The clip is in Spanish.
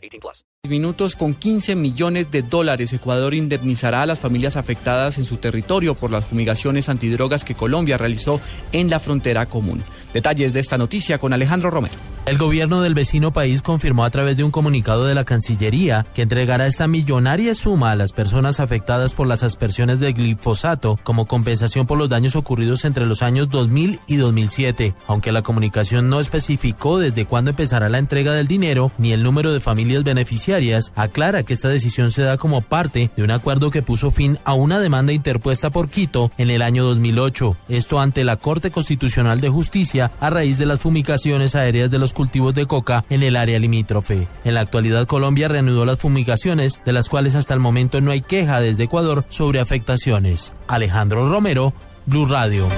18 plus. Minutos con 15 millones de dólares. Ecuador indemnizará a las familias afectadas en su territorio por las fumigaciones antidrogas que Colombia realizó en la frontera común. Detalles de esta noticia con Alejandro Romero. El gobierno del vecino país confirmó a través de un comunicado de la Cancillería que entregará esta millonaria suma a las personas afectadas por las aspersiones de glifosato como compensación por los daños ocurridos entre los años 2000 y 2007. Aunque la comunicación no especificó desde cuándo empezará la entrega del dinero ni el número de familias beneficiarias, aclara que esta decisión se da como parte de un acuerdo que puso fin a una demanda interpuesta por Quito en el año 2008. Esto ante la Corte Constitucional de Justicia a raíz de las fumigaciones aéreas de los cultivos de coca en el área limítrofe. En la actualidad Colombia reanudó las fumigaciones, de las cuales hasta el momento no hay queja desde Ecuador sobre afectaciones. Alejandro Romero, Blue Radio.